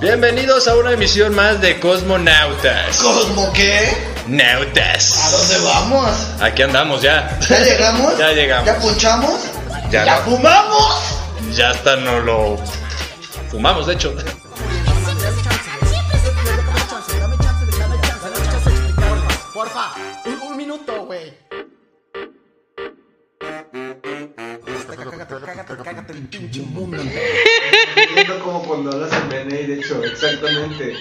Bienvenidos a una emisión más de Cosmonautas. ¿Cosmo qué? Nautas. ¿A dónde vamos? Aquí andamos ya. ¿Ya llegamos? Ya llegamos. ¿Ya punchamos? Ya ¿Ya no. fumamos? Ya hasta no lo fumamos, de hecho. Cuando hablas en BNI, de hecho, exactamente.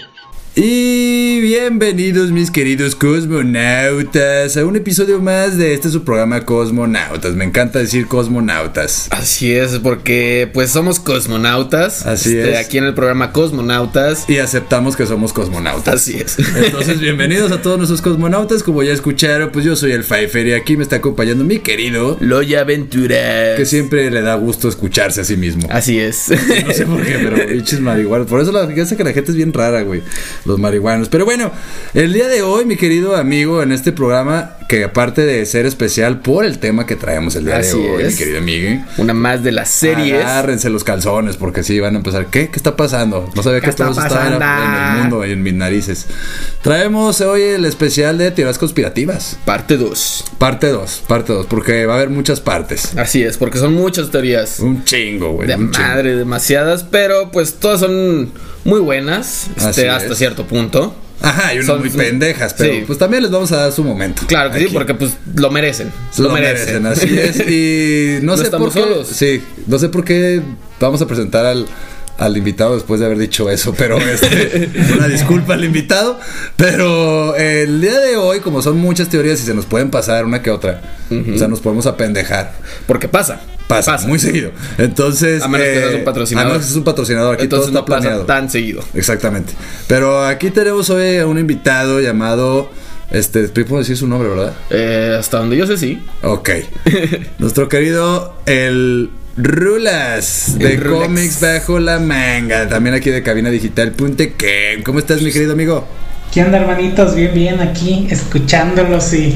Y bienvenidos mis queridos cosmonautas a un episodio más de este su programa Cosmonautas. Me encanta decir cosmonautas. Así es, porque pues somos cosmonautas. Así Este, es. Aquí en el programa Cosmonautas. Y aceptamos que somos cosmonautas. Así es. Entonces, bienvenidos a todos nuestros cosmonautas. Como ya escucharon, pues yo soy el Pfeiffer y aquí me está acompañando mi querido, Loya Aventuras. que siempre le da gusto escucharse a sí mismo. Así es. No sé por qué, pero pinches marihuanos. Por eso la que la gente es bien rara, güey. Los marihuanos. Pero bueno, el día de hoy, mi querido amigo, en este programa, que aparte de ser especial por el tema que traemos el día Así de hoy, es. mi querido amigo. Una más de las series. Agárrense los calzones porque sí van a empezar. ¿Qué? ¿Qué está pasando? No sabía ¿Qué que eso estaba en, el mundo y en mis narices. Traemos hoy el especial de teorías conspirativas. Parte 2. Parte 2, parte 2, porque va a haber muchas partes. Así es, porque son muchas teorías. Un chingo, güey. De chingo. madre, demasiadas, pero pues todas son muy buenas, este, hasta es. cierto punto. Ajá, y unas muy pendejas, pero sí. pues también les vamos a dar su momento. Claro que sí, porque pues lo merecen. lo, merecen. así es. Y no, No sé por qué. solos. Sí, no sé por qué vamos a presentar al, al invitado después de haber dicho eso, pero este, una disculpa al invitado. Pero el día de hoy, como son muchas teorías y se nos pueden pasar una que otra, o sea, nos podemos apendejar. Porque pasa. Pasa, muy seguido. Entonces, A menos que eh, seas un patrocinador. A menos que seas un patrocinador. Aquí Entonces todo está no pasa planeado. tan seguido. Exactamente. Pero aquí tenemos hoy a un invitado llamado. Este, puedo decir su nombre, ¿verdad? Eh, hasta donde yo sé, sí. Ok. Nuestro querido el Rulas de cómics bajo la manga. También aquí de cabina digital.com. ¿Cómo estás, mi querido amigo? ¿Qué onda, hermanitos? Bien, bien, aquí escuchándolos y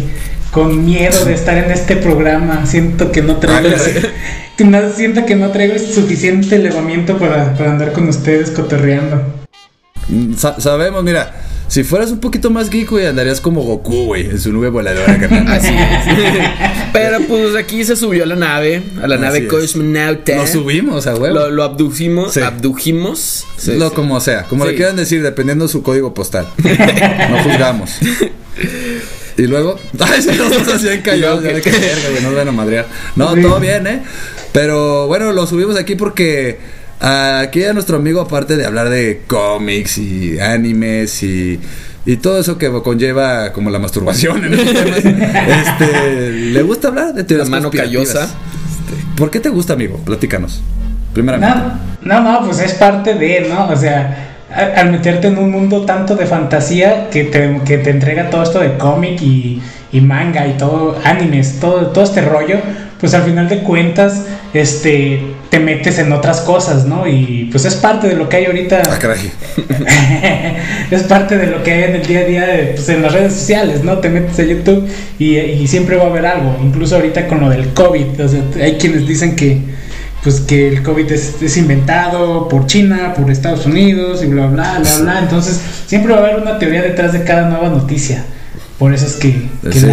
con miedo de estar en este programa. Siento que no traigo, que no- siento que no traigo suficiente elevamiento para, para andar con ustedes cotorreando. Mm, sa- sabemos, mira, si fueras un poquito más geek, güey, andarías como Goku, güey, en su nube voladora, carnal. Así es. Pero pues aquí se subió a la nave, a la Así nave. Cosmonauta. Lo subimos, a huevo. Lo, lo abducimos, Sí. abdujimos. Sí, Lo sí. como sea, como le quieran decir, dependiendo de su código postal. no juzgamos. Y luego, ay, nosotros así en callados, ya de que verga, güey, nos van a madrear. No, todo bien, ¿eh? Pero bueno, lo subimos aquí porque aquí a nuestro amigo, aparte de hablar de cómics y animes y, y todo eso que conlleva como la masturbación en temas, este, le gusta hablar de La teorías mano conspirativas. callosa. ¿Por qué te gusta, amigo? Platícanos. Primeramente. No, no, no, pues es parte de, ¿no? O sea, al meterte en un mundo tanto de fantasía que te, que te entrega todo esto de cómic y, y manga y todo, animes, todo, todo este rollo, pues al final de cuentas, este, te metes en otras cosas, ¿no? Y pues es parte de lo que hay ahorita. Ah, caray. es parte de lo que hay en el día a día de, pues, en las redes sociales, ¿no? Te metes a YouTube y, y siempre va a haber algo. Incluso ahorita con lo del COVID, o sea, hay quienes dicen que pues que el COVID es, es inventado por China, por Estados Unidos y bla bla bla bla. Entonces siempre va a haber una teoría detrás de cada nueva noticia. Por eso es que, que Sí.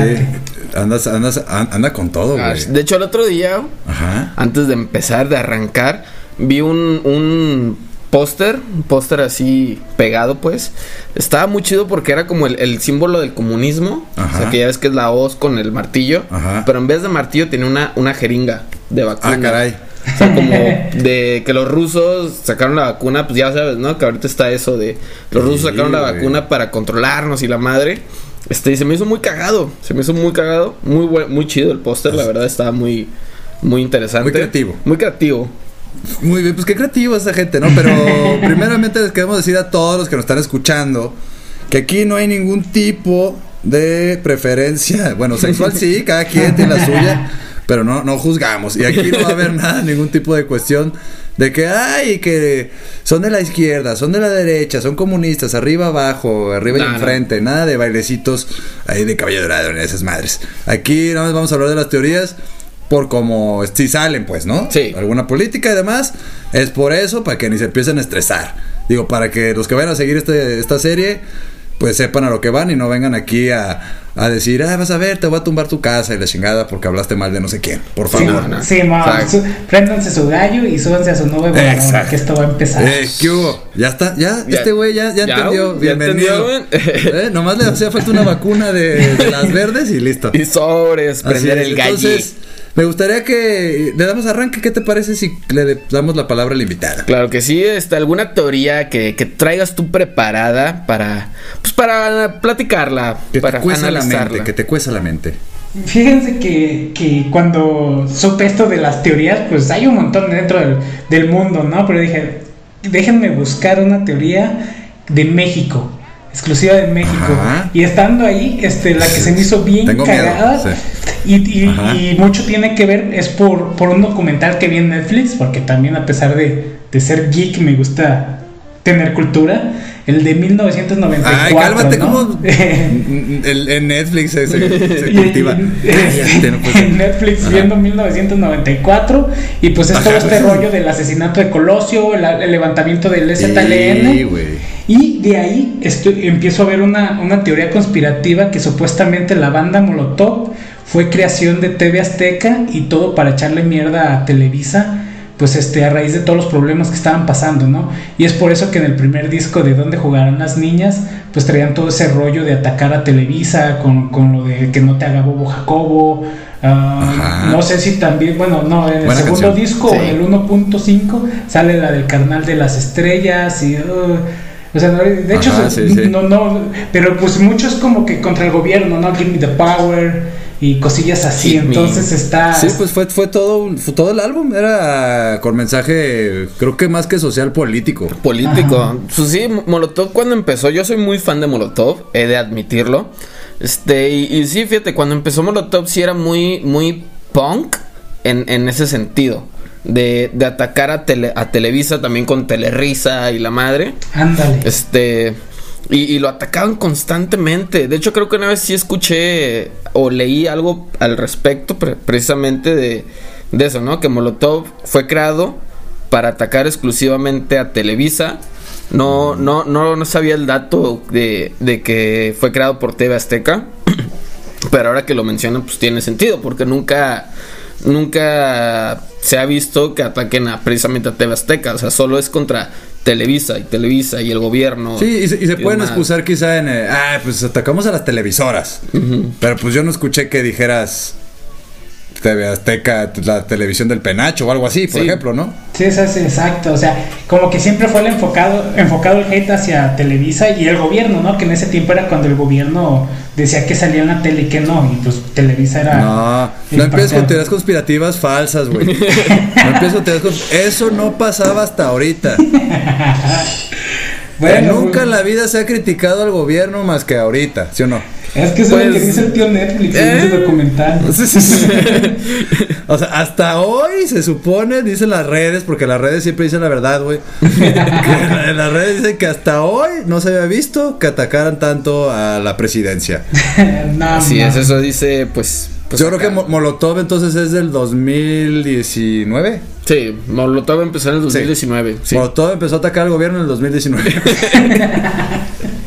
Andas, andas, an- anda con todo, Ah, güey. De hecho, el otro día, Ajá. antes de empezar, de arrancar, vi un, un póster, un póster así pegado, pues. Estaba muy chido porque era como el, el símbolo del comunismo. Ajá. O sea, que ya ves que es la hoz con el martillo. Ajá. Pero en vez de martillo tiene una, una jeringa de vacuna. Ah, caray. O sea, como de que los rusos sacaron la vacuna, pues ya sabes, ¿no? Que ahorita está eso de los rusos Sí, sacaron la güey. vacuna para controlarnos y la madre. Este, se me hizo muy cagado. Se me hizo muy cagado. Muy buen, muy chido el póster, la verdad, estaba muy, muy interesante. Muy creativo. Muy creativo. Muy bien, pues qué creativo esa gente, ¿no? Pero primeramente les queremos decir a todos los que nos están escuchando que aquí no hay ningún tipo de preferencia. Bueno, sexual sí, cada quien tiene la suya. pero no, no juzgamos. Y aquí no va a haber nada, ningún tipo de cuestión de que, ay, que son de la izquierda, son de la derecha, son comunistas, arriba, abajo, arriba y no. enfrente, nada de bailecitos ahí de caballo dorado en esas madres. Aquí nada más vamos a hablar de las teorías por como si salen, pues, ¿no? Sí. Alguna política y demás. Es por eso, para que ni se empiecen a estresar. Digo, para que los que vayan a seguir este, esta serie, pues sepan a lo que van y no vengan aquí a, a decir, ah, vas a ver, te voy a tumbar tu casa y la chingada porque hablaste mal de no sé quién. Por Sí, favor. no, no. sí, su- préndanse su gallo y súbanse a su nube voladora, que esto va a empezar. Eh, ¿qué hubo? Ya está, ya, Ya- este güey ya, ya, ya, entendió. Bienvenido. entendió. Eh, Nomás le hacía falta una vacuna de, de las verdes y listo. Y sobres, prender el gallo. Entonces, me gustaría que le damos arranque. ¿Qué te parece si le damos la palabra al invitado? Claro que sí, este, alguna teoría que, que traigas tú preparada para, pues para platicarla, Que para te cueza la analizarla. mente, que te cueza la mente. Fíjense que, que cuando supe esto de las teorías, pues hay un montón dentro del, del mundo, ¿no? Pero dije, déjenme buscar una teoría de México, exclusiva de México. Ajá. Y estando ahí, este, la que se me hizo bien Tengo miedo, cagada. sí. Y, y- Ajá. y mucho tiene que ver, es por, por un documental que vi en Netflix, porque también a pesar de, de ser geek me gusta tener cultura, el de 1994. Ay, cálmate, ¿no? ¿cómo? El- en Netflix se, se- cultiva. Cállate, no en Netflix Ajá. viendo 1994 y pues es todo este rollo del asesinato de Colosio, el, el levantamiento del Sí, ZLN güey. Y de ahí estoy, empiezo a ver una, una teoría conspirativa que supuestamente la banda Molotov fue creación de TV Azteca y todo para echarle mierda a Televisa pues este a raíz de todos los problemas que estaban pasando, ¿no? Y es por eso que en el primer disco de donde jugarán las niñas, pues traían todo ese rollo de atacar a Televisa con, con lo de que no te haga bobo Jacobo. ah, no sé si también, bueno, no, en el Buena segundo canción. disco, Sí. en el 1.5, sale la del carnal de las estrellas y... uh, o sea, no, de hecho, Ajá, se- sí, sí. no, no, pero pues muchos como que contra el gobierno, ¿no? Give me the power y cosillas así, entonces está... Sí, pues fue, fue todo un- fue todo el álbum. Era con mensaje, creo que más que social político. Político. Pues sí, Molotov cuando empezó, yo soy muy fan de Molotov, he de admitirlo. Este, y, y sí, fíjate, cuando empezó Molotov sí era muy, muy punk en, en ese sentido. De, de atacar a, tele- a Televisa también con Telerisa y la madre. Ándale. Este. Y, y lo atacaban constantemente. De hecho, creo que una vez sí escuché o leí algo al respecto, pre- precisamente de, de eso, ¿no? Que Molotov fue creado para atacar exclusivamente a Televisa. No, no, no, no sabía el dato de, de que fue creado por TV Azteca. Pero ahora que lo mencionan, pues tiene sentido, porque nunca, nunca se ha visto que ataquen a, precisamente a TV Azteca. O sea, solo es contra Televisa y Televisa y el gobierno. Sí, y se, y se y pueden demás. excusar quizá en, eh, ah, pues atacamos a las televisoras. Pero pues yo no escuché que dijeras TV Azteca, la televisión del penacho o algo así, por Sí. ejemplo, ¿no? Sí, eso es exacto. O sea, como que siempre fue el enfocado, enfocado el hate hacia Televisa y el gobierno, ¿no? Que en ese tiempo era cuando el gobierno decía que salía en la tele y que no. Y pues Televisa era. No, no empieces con teorías conspirativas falsas, güey. No empieces con teorías cons- Eso no pasaba hasta ahorita. Bueno, Nunca en pues, la vida se ha criticado al gobierno más que ahorita, ¿sí o no? Es que eso es lo que Pues, dice el tío Netflix en eh. ese documental. o sea, hasta hoy se supone, dicen las redes, porque las redes siempre dicen la verdad, güey. En las redes dicen que hasta hoy no se había visto que atacaran tanto a la presidencia. no, Así no. es, eso dice, pues. pues Yo creo que Molotov entonces es del 2019. Sí, Molotov empezó en el 2019. Sí. Molotov empezó a atacar al gobierno en el 2019.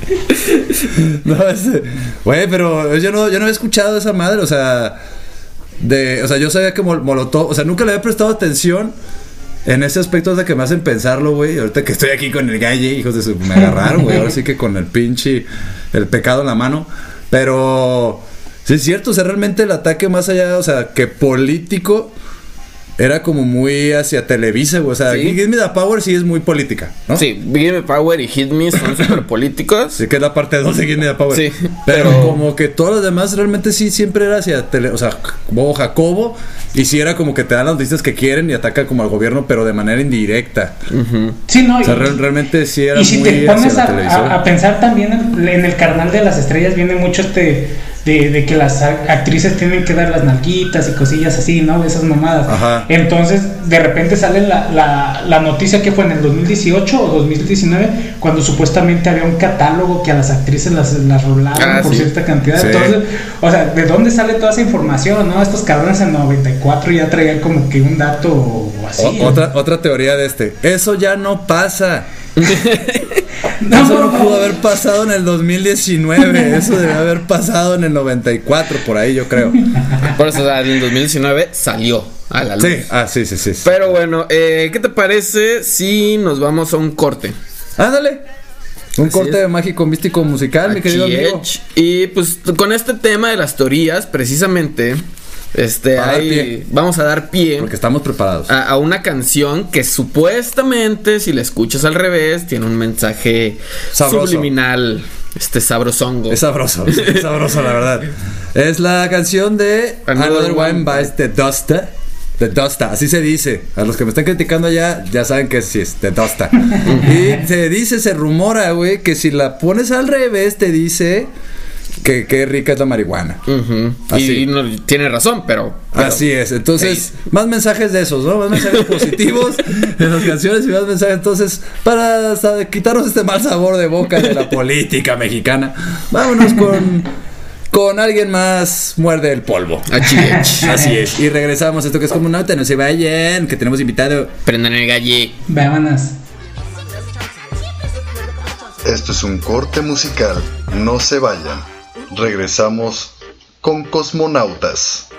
no, ese- Güey, pero yo no, yo no había escuchado esa madre, o sea. De, o sea, yo sabía que Mol- Molotov, o sea, nunca le había prestado atención en ese aspecto de que me hacen pensarlo, güey. Ahorita que estoy aquí con el galle, hijos de su. Me agarraron, güey. Ahora sí que con el pinche. El pecado en la mano. Pero. Sí, es cierto, o realmente el ataque más allá, o sea, que político. Era como muy hacia Televisa, güey. O sea, Sí. Give Me the Power sí es muy política, ¿no? Sí, Give Me Power y Hit Me son súper políticos. Sí, que es la parte 2 de Give Me the Power. Sí, pero, pero- como que todos los demás realmente sí siempre era hacia tele, o sea, Bobo Jacobo. Y sí era como que te dan las noticias que quieren y atacan como al gobierno, pero de manera indirecta. Sí, no, O sea, y- realmente sí era y si muy te pones a, a- a pensar también en, en el carnal de las estrellas viene mucho este de, de que las actrices tienen que dar las nalguitas y cosillas así, ¿no? Esas mamadas. Ajá. Entonces, de repente sale la, la, la noticia que fue en el 2018 o 2019, cuando supuestamente había un catálogo que a las actrices las, las rolaban Ah, por sí. cierta cantidad. Sí. Entonces, o sea, ¿de dónde sale toda esa información, no? Estos cabrones en 94 ya traían como que un dato así. O- otra, otra teoría de este. Eso ya no pasa. No, eso no pudo haber pasado en el 2019. Eso debe haber pasado en el 94, por ahí yo creo. Por eso, o sea, en el 2019 salió a la luz. Sí, ah, sí, sí, sí. sí. Pero bueno, eh, ¿qué te parece si nos vamos a un corte? Ándale. Un Así corte es. mágico, místico, musical, mi querido amigo. Edge. Y pues con este tema de las teorías, precisamente, este, A dar hay- pie. vamos a dar pie Porque estamos preparados. a, a una canción que supuestamente, si la escuchas al revés, tiene un mensaje Sabroso. subliminal, este sabrosongo. Es sabroso, es sabroso, la verdad. Es la canción de Another Another One Bites the Dusta. The Dusta, así se dice. A los que me están criticando allá, ya saben que sí es The Dusta. y se dice, se rumora, güey, que si la pones al revés, te dice que qué rica es la marihuana. Así. Y no, tiene razón, pero. pero- Así es, entonces, más mensajes de esos, ¿no? Más mensajes positivos en las canciones y más mensajes, entonces, para quitarnos este mal sabor de boca de la política mexicana, vámonos con, con alguien más muerde el polvo. Así es, y regresamos, esto que es como una nota, no se vayan, que tenemos invitado. Prendan el galle. Vámonos. Esto es un corte musical. No se vayan. Regresamos con Cosmonautas.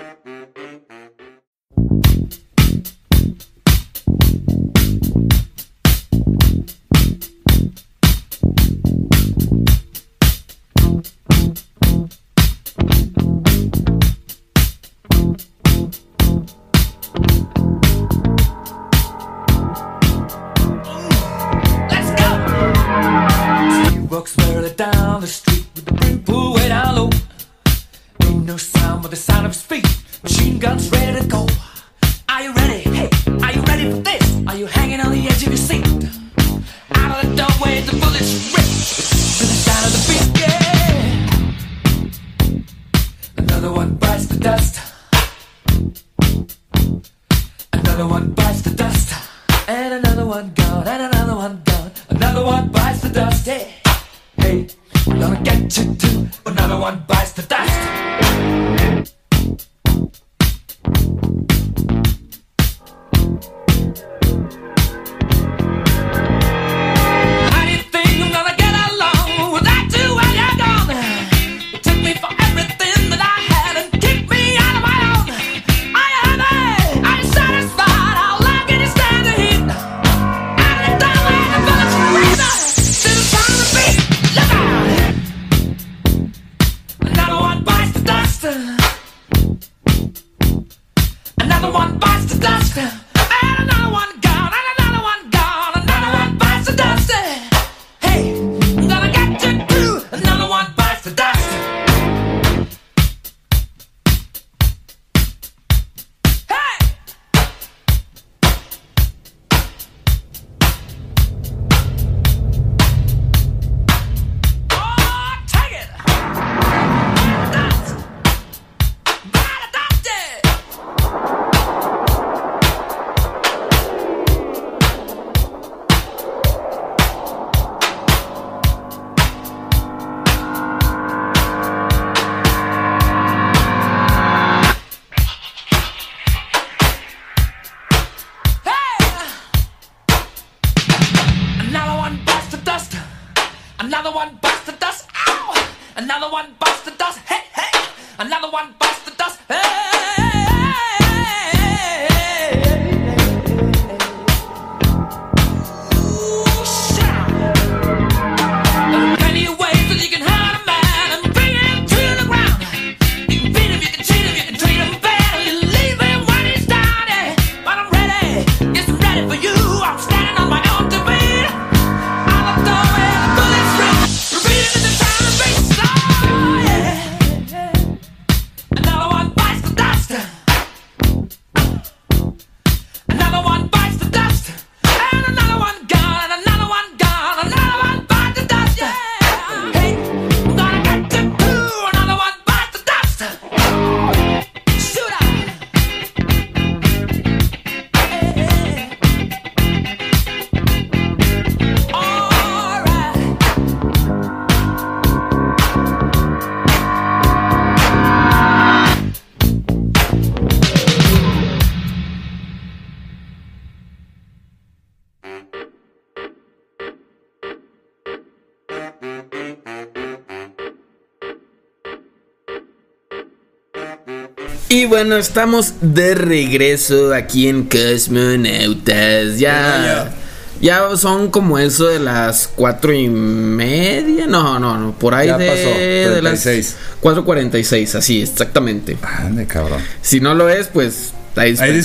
Bueno, estamos de regreso aquí en Cosmonautas. Ya, ya son como eso de las cuatro y media. No, no, no, por ahí Ya de, pasó, de las 36. 4.46, así, exactamente. Ande, cabrón. Si no lo es, pues ahí, Ahí.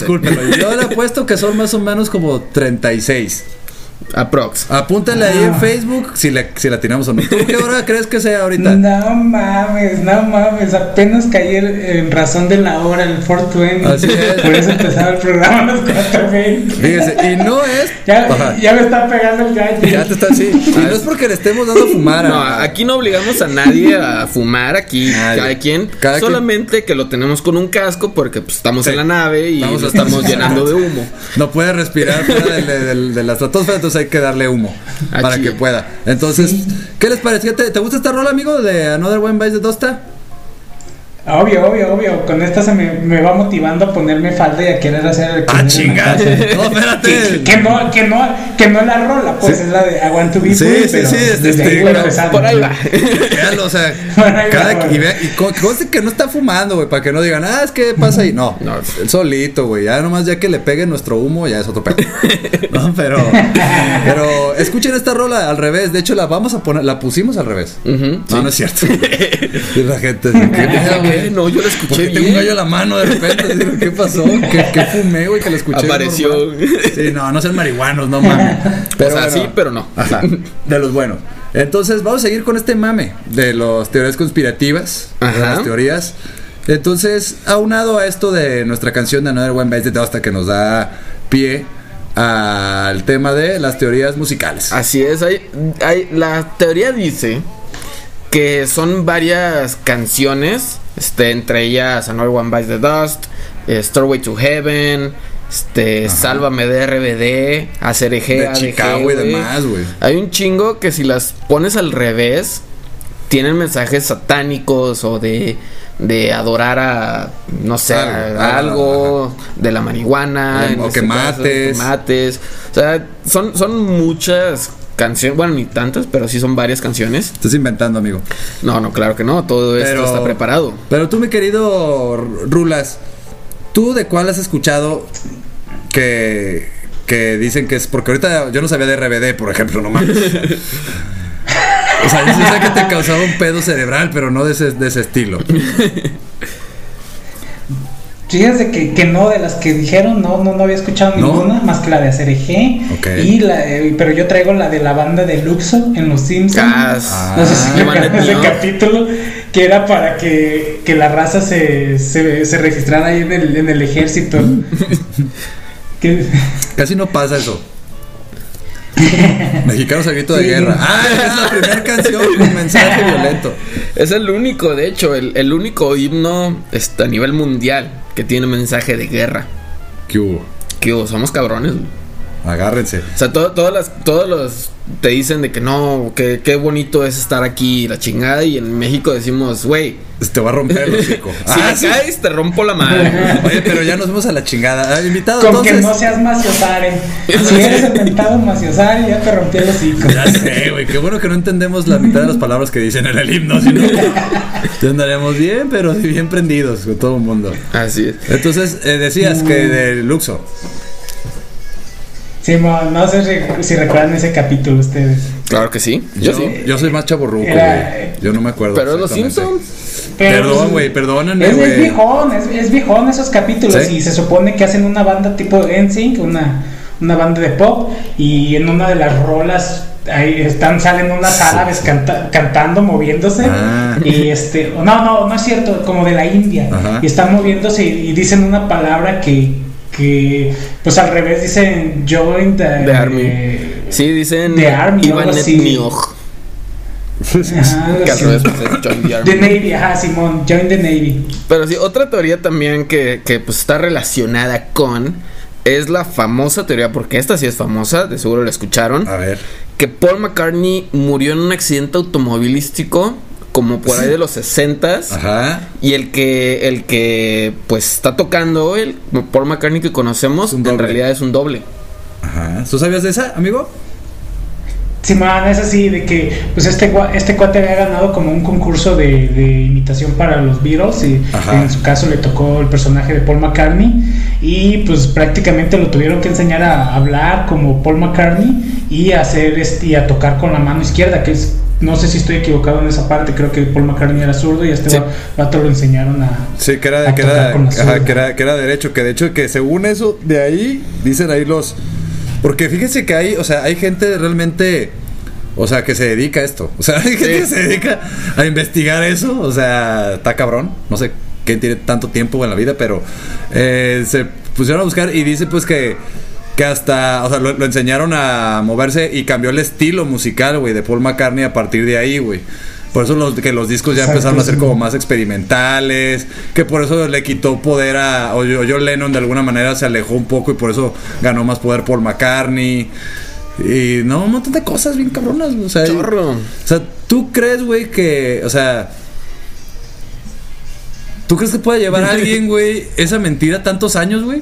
Yo le apuesto que son más o menos como 36. Aprox. Apúntale ahí en Facebook si, le, si la tiramos o no. ¿Tú qué hora crees que sea ahorita? No mames, no mames, apenas caí en- en razón de la hora, el 420. Así es. Por eso empezaba el programa a las 420. Fíjese, y no es. Ya, Ajá. ya me está pegando el gallo. Ya te está así. Y no es porque le estemos dando a fumar. No, a- aquí no obligamos a nadie a fumar aquí, Nadie. cada quien, Cada quien- solamente que lo tenemos con un casco porque pues, estamos Sí. en la nave y Estamos- lo estamos llenando de humo. No puede respirar fuera del- de la estratosfera, entonces hay que darle humo Ah, para que pueda. Entonces, ¿qué les pareció? ¿Te, te gusta esta rola, amigo, de Another One Bites de Dosta? Obvio, obvio, obvio. Con esta se me, me va motivando a ponerme falda y a querer hacer el ¡Ah, chingada! No, espérate. Que no, que no, que no es la rola, pues es la de I want to be Sí, free, sí, pero sí, es- desde ahí este, voy no, empezando. Por ahí va. Véanlo, o sea, Por ahí cada, va, y, vea, y co- conste que no está fumando, güey, para que no digan, ah, es que pasa ahí. No, No. él solito, güey. Ya nomás ya que le pegue nuestro humo, ya es otro pedo. No, pero, pero escuchen esta rola al revés. De hecho, la vamos a poner, la pusimos al revés. No, no es cierto. Y la gente dice, No, yo lo ¿Por escuché tengo un gallo a la mano de repente? Digo, ¿Qué pasó? ¿Qué, qué fumé, güey? Que lo escuché. Apareció. normal. Sí, no, no sean marihuanos, no mames. o sea, sí, pero no. Ajá, de los buenos. Entonces, vamos a seguir con este mame de las teorías conspirativas, de Ajá. las teorías. Entonces, aunado a esto de nuestra canción de Another One Bites the Dust que nos da pie al tema de las teorías musicales. Así es, hay, hay- la teoría dice que son varias canciones, este, entre ellas Another One Bites the Dust, eh, Stairway to Heaven, este, Sálvame de RBD, ACRG, de ADG, Chicago y güey. demás, güey. Hay un chingo que si las pones al revés, tienen mensajes satánicos o de, de adorar a, no sé, Algo, a algo, algo de la marihuana. O- en o este que caso, mates. que mates. O sea, son, son muchas canciones, bueno, ni tantas, pero sí son varias canciones. Estás inventando, amigo. No, no, claro que no, todo esto está preparado. Pero tú, mi querido Rulas, ¿tú de cuál has escuchado que, que dicen que es? Porque ahorita yo no sabía de RBD, por ejemplo, no mames. O sea, yo sé que te causaba un pedo cerebral, pero no de ese, de ese estilo. Fíjense que, que no, de las que dijeron, no, no, no había escuchado ¿No? ninguna, más que la de ACRG. Ok. Y la, eh, pero yo traigo la de la banda de Luxo en Los Simpsons. Ah, no sé si Ah, recuerdan ese ¿no? capítulo que era para que, que la raza se, se, se registrara ahí en el, en el ejército. Que- Casi no pasa eso. Mexicanos grito de Sí. guerra. Ah, es la primera canción con mensaje violento. Es el único, de hecho, el, el único himno este, a nivel mundial que tiene mensaje de guerra. ¿Qué hubo? Que oh, somos cabrones. Agárrense. O sea, todo- todas las, todos los te dicen de que no, que qué bonito es estar aquí, la chingada. Y en México decimos, güey, Te va a romper el hocico. si Ah, me sí. caes, te rompo la madre. Oye, pero ya nos vemos a la chingada. Ah, invitado, Con entonces. que no seas maciosare. Si eres el mentado maciosare, ya te rompí el hocico. Ya sé, güey. Qué bueno que no entendemos la mitad de las palabras que dicen en el himno. Si no, ya andaríamos bien, pero sí bien prendidos con todo el mundo. Así es. Entonces, eh, decías que de Luxo. Sí, mo- no sé si- si recuerdan ese capítulo ustedes. Claro que sí. Yo, Yo, sí. yo soy más chaborruco, güey. Yo no me acuerdo. Pero los. Simpsons. Perdón, pues, güey, perdónenme, Es, viejón, es, es viejón esos capítulos. ¿Sí? Y se supone que hacen una banda tipo NSYNC, una, una banda de pop. Y en una de las rolas ahí están, salen unas árabes canta- cantando, moviéndose. Ah. Y este, no, no, no es cierto, como de la India. Ajá. Y están moviéndose y, y dicen una palabra que, que, pues al revés dicen join the, Army. Sí, dicen The Army, Ivan. Ajá, algo Que al revés, pues, es Join the Army. The Navy, ajá, Simón, join the Navy. Pero sí, otra teoría también que, que, pues está relacionada con es la famosa teoría, porque esta sí es famosa, de seguro la escucharon, A ver. que Paul McCartney murió en un accidente automovilístico como por ahí de los 60s Ajá. y el que el que pues está tocando hoy, el Paul McCartney que conocemos, en doble. realidad es un doble. Ajá. ¿Tú sabías de esa, amigo? Simón, es así, de que pues este, gua- este cuate había ganado como un concurso de, de imitación para los Beatles y Ajá. en su caso le tocó el personaje de Paul McCartney y pues prácticamente lo tuvieron que enseñar a hablar como Paul McCartney y a hacer este, y a tocar con la mano izquierda, que es, no sé si estoy equivocado en esa parte, creo que Paul McCartney era zurdo y a este Sí. va- vato lo enseñaron a... Sí, que era, A que, tocar era, ajá, que, era, que era derecho, que de hecho que según eso, de ahí, dicen ahí los... Porque fíjense que hay, o sea, hay gente realmente, o sea, que se dedica a esto. O sea, hay gente que se dedica a investigar eso, o sea, está cabrón, no sé quién tiene tanto tiempo en la vida, pero eh, se pusieron a buscar y dice pues que... Que hasta, o sea, lo, lo enseñaron a moverse y cambió el estilo musical, güey, de Paul McCartney a partir de ahí, güey. Por eso los, que los discos ya Exacto, empezaron a ser como más experimentales, que por eso le quitó poder a, o o John Lennon de alguna manera se alejó un poco y por eso ganó más poder Paul McCartney. Y no, un montón de cosas bien cabronas, o sea, Chorro. o sea, ¿tú crees, güey, que, o sea, ¿tú crees que puede llevar a alguien, güey, esa mentira tantos años, güey?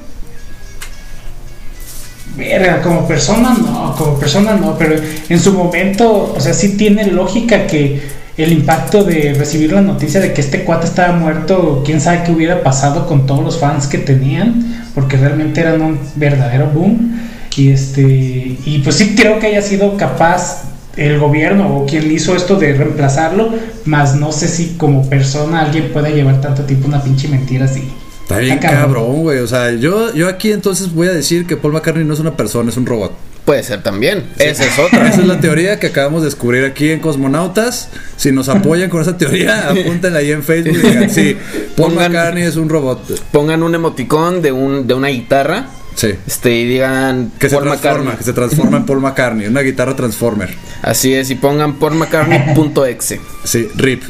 Verga, como persona no, como persona no, pero en su momento, o sea, sí tiene lógica que el impacto de recibir la noticia de que este cuate estaba muerto, quién sabe qué hubiera pasado con todos los fans que tenían, porque realmente eran un verdadero boom. Y este, y pues sí creo que haya sido capaz el gobierno o quien hizo esto de reemplazarlo, más no sé si como persona alguien pueda llevar tanto tiempo una pinche mentira así. Está bien cabrón. güey, o sea, yo, yo aquí entonces voy a decir que Paul McCartney no es una persona, es un robot. Puede ser también. Esa es otra. Esa es la teoría que acabamos de descubrir aquí en Cosmonautas. Si nos apoyan con esa teoría, apúntenla ahí en Facebook y digan, sí, Paul Pongan- McCartney es un robot. Pongan un emoticón de, un, de una guitarra. Sí. Este, y digan Que se transforma, McCartney. que se transforma en Paul McCartney, una guitarra transformer. Así es, y pongan Paul McCartney.exe. Sí, RIP.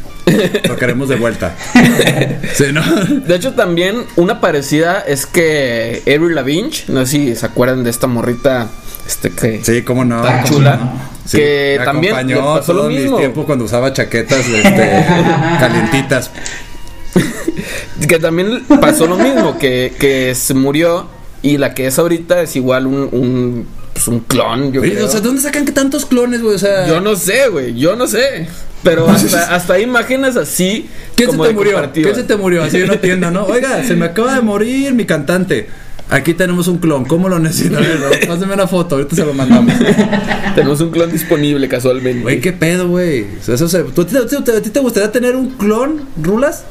Lo queremos de vuelta. Sí, ¿no? De hecho, también una parecida es que Avril Lavigne, no sé si se acuerdan de esta morrita este que Sí, cómo no. tan chula, Sí, que me también le acompañó pasó lo todo mi mismo. tiempo cuando usaba chaquetas este, calientitas. Que también pasó lo mismo, que, que se murió y la que es ahorita es igual un, un, pues, un clon, yo creo. o sea, ¿de dónde sacan que tantos clones, güey? O sea, Yo no sé, güey, yo no sé. Pero hasta, hasta hay imágenes así. ¿Quién se te murió? ¿Quién se te murió? Así en una tienda, ¿no? Oiga, se me acaba de morir mi cantante. Aquí tenemos un clon, ¿cómo lo necesito? Pásame una foto, ahorita se lo mandamos. Tenemos un clon disponible casualmente. Güey, ¿qué pedo, güey? O sea, eso se- ¿tú- ¿tú- tú- ¿A ti te gustaría tener un clon, Rulas?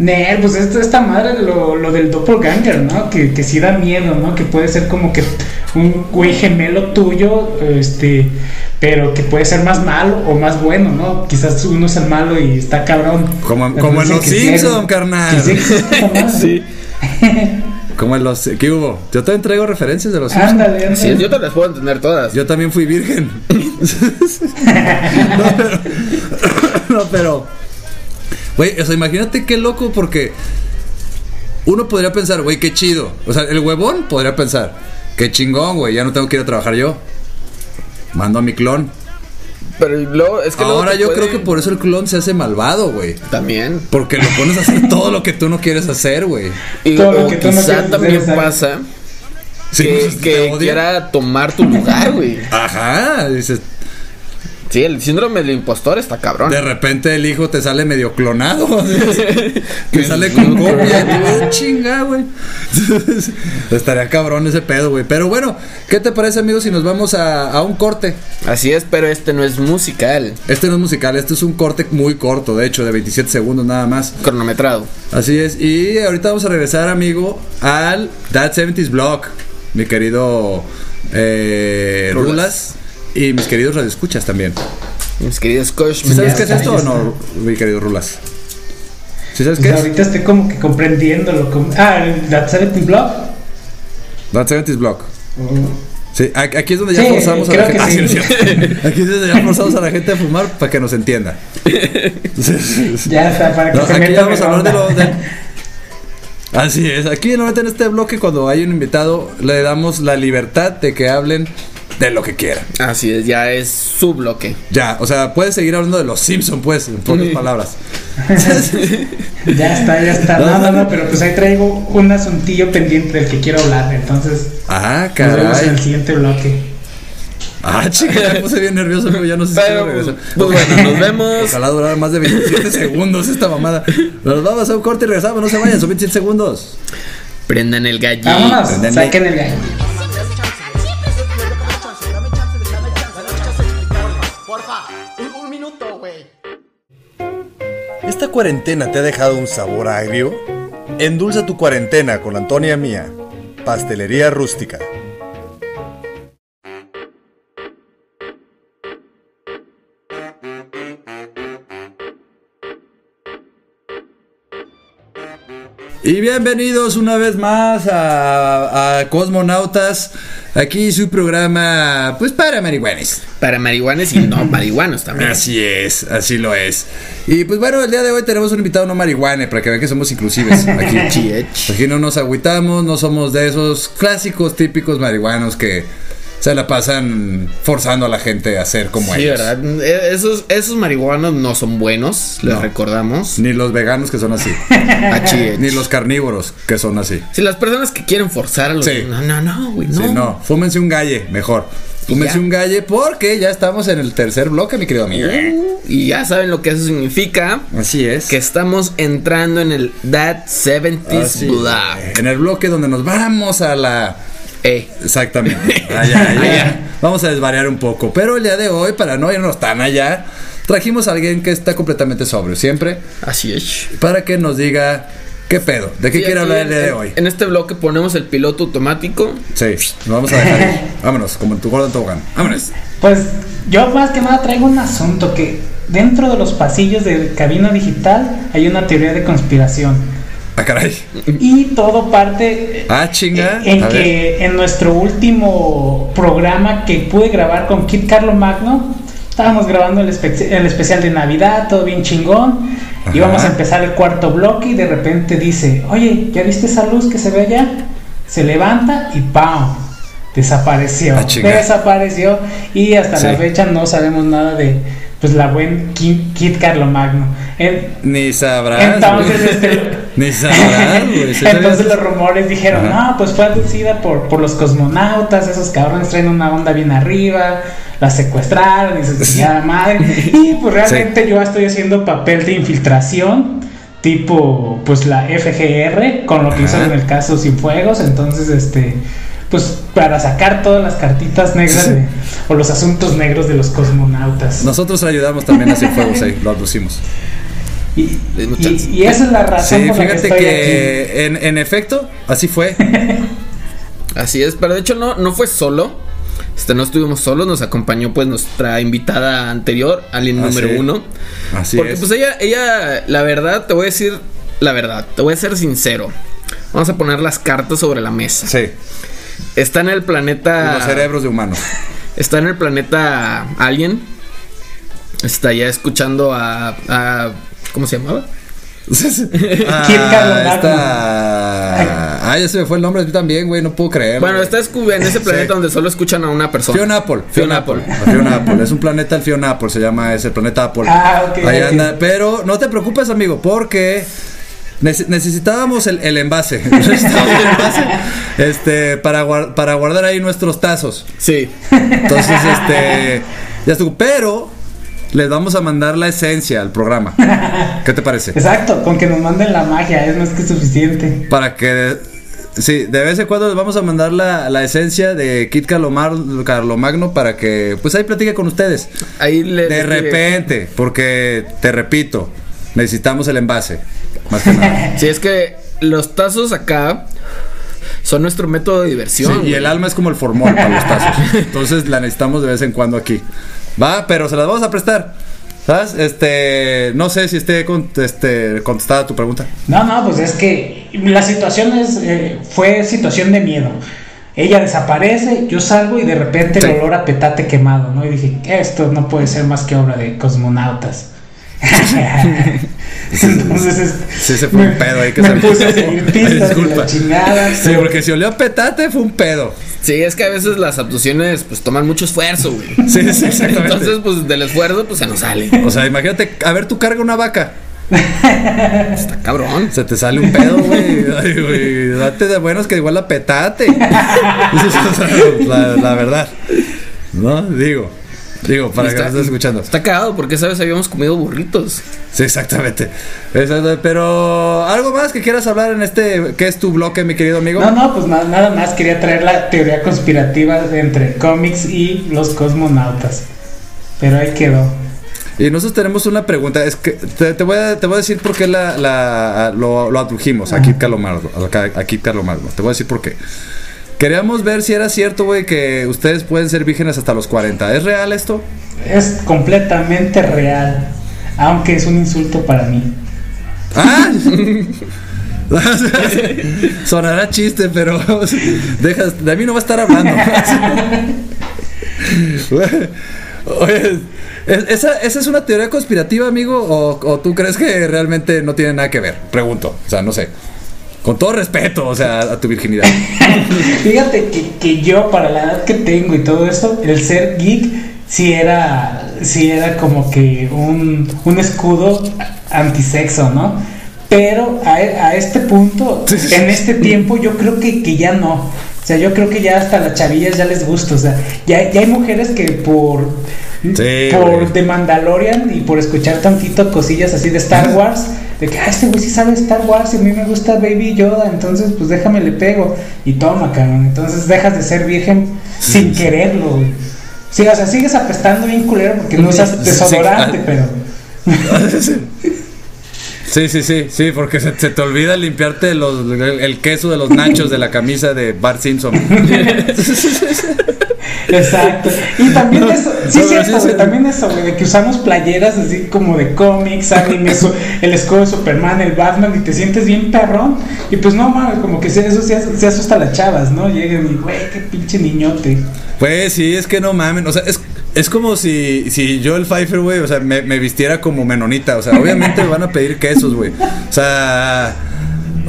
Nel, pues esto, esta madre, lo, lo del doppelganger, ¿no? Que, que sí da miedo, ¿no? Que puede ser como que un güey gemelo tuyo, este, pero que puede ser más malo o más bueno, ¿no? Quizás uno es el malo y está cabrón. Como, como en los Simpson, carnal. sí. Como en los... ¿Qué hubo? Yo te entrego referencias de los Simpson. Ándale, ándale. Sí, yo te las puedo entender todas. Yo también fui virgen. no, pero... no, pero... Güey, o sea, imagínate qué loco porque... Uno podría pensar, güey, qué chido. O sea, el huevón podría pensar, qué chingón, güey, ya no tengo que ir a trabajar yo. Mando a mi clon. Pero luego, es que Ahora yo puede- creo que por eso el clon se hace malvado, güey. También. Porque lo pones a hacer todo lo que tú no quieres hacer, güey. Y Todo lo que tú quizá también pasa Sí, que, pues, que quiera tomar tu lugar, güey. Ajá, dices, Sí, el síndrome del impostor está cabrón. de repente el hijo te sale medio clonado. que sale con copia. "Ah, chinga, güey. Estaría cabrón ese pedo, güey. Pero bueno, ¿qué te parece, amigos, si nos vamos a, a un corte? Así es, pero este no es musical, Este no es musical, este es un corte muy corto, de hecho, de 27 segundos nada más. cronometrado. Así es. Y ahorita vamos a regresar, amigo, al That 70s Blog. Mi querido eh, Rulas. Rulas. Y mis queridos radioescuchas también. Mis queridos Kosh, ¿Sí ¿Sabes qué es esto o no, mi querido Rulas? ¿Sí sabes Pues qué es? ahorita estoy como que comprendiéndolo. como- Ah, el That 70 Blog. That 70s Blog. Sí, a- aquí es donde ya Sí, forzamos a la gente. Ah, sí, sí. Aquí es donde ya forzamos a la gente a fumar para que nos entienda. Ya está, para que No, se aquí meta ya vamos a hablar de lo de- Así es, aquí normalmente en este bloque cuando hay un invitado le damos la libertad de que hablen de lo que quieran. Así es, ya es su bloque. Ya, o sea, puedes seguir hablando de los Simpson pues, en pocas palabras. Ya está, ya está. No, No, pero pues ahí traigo un asuntillo pendiente del que quiero hablar. Entonces, Ah, nos vemos en caray. el siguiente bloque. Ah, chica, me puse bien nervioso, amigo. Ya no sé si Pero, quiero regresar. pues bueno, nos vemos. Ojalá durara más de 27 segundos esta mamada. Nos vamos a un corte y regresamos. No se vayan, son 27 segundos. Prendan el gallito. Vámonos, saquen el gallo. Cuarentena te ha dejado un sabor agrio? Endulza tu cuarentena con Antonia Mía, Pastelería Rústica. Y bienvenidos una vez más a, a Cosmonautas. Aquí su programa, pues para marihuanes. Para marihuanes y no marihuanos también. Así es, así lo es. Y pues bueno, el día de hoy tenemos un invitado no marihuane para que vean que somos inclusives. Aquí, Chiech. aquí no nos agüitamos, no somos de esos clásicos típicos marihuanos que se la pasan forzando a la gente a ser como Sí, ellos. ¿verdad? Eh, Esos, esos marihuanos no son buenos, les No. recordamos. Ni los veganos que son así. Ni los carnívoros que son así. Si las personas que quieren forzar a los. Sí. No, no, no, güey, no. Sí, no, fúmense un galle, mejor. Fúmense un galle porque ya estamos en el tercer bloque, mi querido amigo. Y ya saben lo que eso significa. Así es. Que estamos entrando en el That 70s Así, Block. En el bloque donde nos vamos a la Eh. Exactamente. Allá, allá. Allá. Vamos a desvariar un poco. Pero el día de hoy, para no irnos tan allá, trajimos a alguien que está completamente sobrio, siempre, Así es. para que nos diga qué pedo, de qué Sí, quiere hablar el día de hoy. En este bloque ponemos el piloto automático. Sí, nos vamos a dejar ir. Vámonos, como en tu Gordon Tobogán. Vámonos. Pues yo más que nada traigo un asunto que dentro de los pasillos de cabina digital hay una teoría de conspiración. Ah, caray. Y todo parte Ah, chinga. en ver. que en nuestro último programa que pude grabar con Kit Carlo Magno, estábamos grabando el, espe- el especial de Navidad, todo bien chingón. Ajá. Íbamos a empezar el cuarto bloque y de repente dice, oye, ¿ya viste esa luz que se ve allá? Se levanta y ¡pam! Desapareció. Ah. Desapareció y hasta la fecha no sabemos nada de pues la buen Kit, Kit Carlo Magno. En- Ni sabrás. entonces, este, Ni sabrás, güey. ¿Sí entonces los rumores dijeron, Ajá. no, pues fue aducida por, por los cosmonautas, esos cabrones traen una onda bien arriba, la secuestraron y se chingada madre. Y pues realmente yo estoy haciendo papel de infiltración, tipo pues la FGR, con lo que hizo en el caso Sin Fuegos, entonces este pues para sacar todas las cartitas negras de- o los asuntos negros de los cosmonautas. Nosotros ayudamos también a Sin Fuegos ahí, lo aducimos. Y, y- esa es la razón Sí, por la que fíjate estoy aquí. que en, en efecto, así fue. Así es, pero de hecho no, no fue solo. Este, no estuvimos solos, nos acompañó pues nuestra invitada anterior, Alien Ah, número sí. uno. Así Porque es. pues ella, ella, la verdad, te voy a decir la verdad, te voy a ser sincero. Vamos a poner las cartas sobre la mesa. Sí, Está en el planeta. los cerebros de humanos. Está en el planeta Alien. Está ya escuchando a. a- ¿Cómo se llamaba? Magno. está... Ah, ya se me fue el nombre a mí también, güey, no puedo creer. Bueno, está en ese planeta Sí. donde solo escuchan a una persona. Fiona Apple. Fiona Apple. La Fiona Apple. Es un planeta el Fiona Apple, se llama ese, el planeta Apple. Ah, ok, Ahí anda. Pero no te preocupes, amigo, porque nece- necesitábamos el, el envase. Necesitábamos el envase este, para, guar- para guardar ahí nuestros tazos. Sí. Entonces, este. Ya estuvo. Pero les vamos a mandar la esencia al programa. ¿Qué te parece? Exacto, con que nos manden la magia es más que suficiente. Para que. Sí, de vez en cuando les vamos a mandar la, la esencia de Kit Carlomar, Carlomagno para que pues ahí platique con ustedes. Ahí le. De le- repente, porque te repito, necesitamos el envase. Más que nada. Sí, es que los tazos acá son nuestro método de Sí, diversión. y güey. el alma es como el formol para los tazos. Entonces la necesitamos de vez en cuando aquí. Va, pero se las vamos a prestar. ¿Sabes? Este, no sé si esté con- este, contestada tu pregunta. No, no, pues es que la situación es, eh, fue situación de miedo. Ella desaparece, yo salgo y de repente Sí. el olor a petate quemado, ¿no? Y dije, esto no puede ser más que obra de cosmonautas. Entonces, es- Sí, se fue un pedo ahí que me se puse a seguir pistas y Disculpa. la chingada. Sí, porque si olió a petate fue un pedo. Sí, es que a veces las abducciones pues toman mucho esfuerzo, güey. Sí, sí, exactamente. Entonces, pues del esfuerzo, pues se nos sale. O sea, imagínate, a ver, tú carga una vaca. Está cabrón. Se te sale un pedo, güey. Ay, güey, Date de buenos que igual a petate. O sea, la, la verdad. No, digo. Digo, para que Está- nos estés escuchando. Está cagado porque, ¿sabes? Habíamos comido burritos. Sí, exactamente. Exacto, Pero, ¿algo más que quieras hablar en este, que es tu bloque, mi querido amigo? No, no, pues na- nada más quería traer la teoría conspirativa entre cómics y los cosmonautas. Pero ahí quedó. Y nosotros tenemos una pregunta. Es que te, te voy, a, te voy a decir por qué la, la- lo, lo adujimos a Kit Calomardo. A, a Kit Calomardo. Te voy a decir por qué. Queríamos ver si era cierto, güey, que ustedes pueden ser vírgenes hasta los 40. ¿Es real esto? Es completamente real. Aunque es un insulto para mí. ¡Ah! Sonará chiste, pero deja, de mí no va a estar hablando. Oye, ¿es- ¿esa, ¿esa es una teoría conspirativa, amigo? ¿O, o tú crees que realmente no tiene nada que ver? Pregunto. O sea, no sé. Con todo respeto, o sea, a tu virginidad. Fíjate que, que yo, para la edad que tengo y todo esto, el ser geek sí era, sí era como que un, un escudo antisexo, ¿no? Pero a, a este punto, en este tiempo, yo creo que, que ya no. O sea, yo creo que ya hasta las chavillas ya les gusta. O sea, ya, ya hay mujeres que por, Sí, por güey. The Mandalorian y por escuchar tantito cosillas así de Star Wars, de que, ah, este güey sí sabe Star Wars y a mí me gusta Baby Yoda, entonces pues déjame le pego. Y toma, cabrón. Entonces dejas de ser virgen sin quererlo, güey. Sí, o sea, sigues apestando bien culero porque no usas desodorante, pero. Sí, sí, sí, sí, porque se, se te olvida limpiarte los, el, el queso de los nachos de la camisa de Bart Simpson. Exacto. Y también eso, sí, No, cierto, sí, güey, sí. también eso, güey, de que usamos playeras así como de cómics, anime, su- el escudo de Superman, el Batman, y te sientes bien perrón. Y pues no mames, como que eso sí, as- sí asusta a las chavas, ¿no? Llegan y, güey, qué pinche niñote. Pues sí, es que no mamen. O sea, es, es como si, si yo el Pfeiffer, güey, o sea, me, me vistiera como menonita. O sea, obviamente me van a pedir quesos, güey. O sea.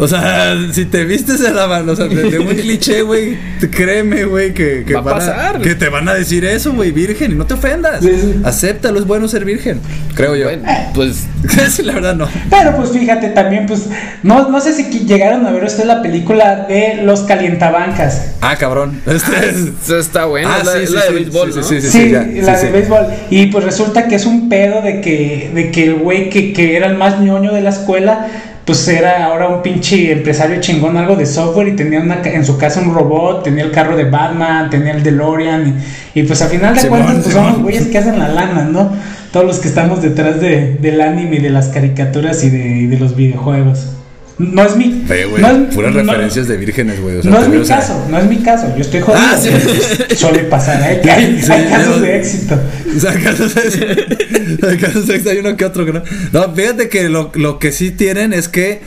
O sea, si te vistes de la mano, o sea, de, de un cliché, güey, créeme, güey, que, que Va a pasar. que te van a decir eso, güey, virgen, y no te ofendas. Sí. Acéptalo, es bueno ser virgen, creo yo. Bueno, pues sí, la verdad no. Pero pues fíjate también, pues, no, no sé si llegaron a ver ustedes la película de Los Calientabancas. Ah, cabrón. Este es. eso está bueno. Ah, es la, sí, la de béisbol, sí, ¿no? sí, sí, ya, la de béisbol. Y pues resulta que es un pedo de que, de que el güey que, que era el más ñoño de la escuela, pues era ahora un pinche empresario chingón, algo de software, y tenía una, en su casa un robot, tenía el carro de Batman, tenía el DeLorean, y, y pues a final de cuentas, pues son los güeyes que hacen la lana, ¿no? Todos los que estamos detrás de, del anime y de las caricaturas y de, y de los videojuegos. No es mi. Güey, no es- puras no- referencias de vírgenes, güey. O sea, no es mi veo, o sea, caso, no es mi caso, yo estoy jodido. Ah, sí. Suele pasar, ¿eh? Que hay, Sí, hay casos yo- de éxito. O sea, casos de- hay casos de- hay uno que otro que no. No, fíjate que lo, lo que sí tienen es que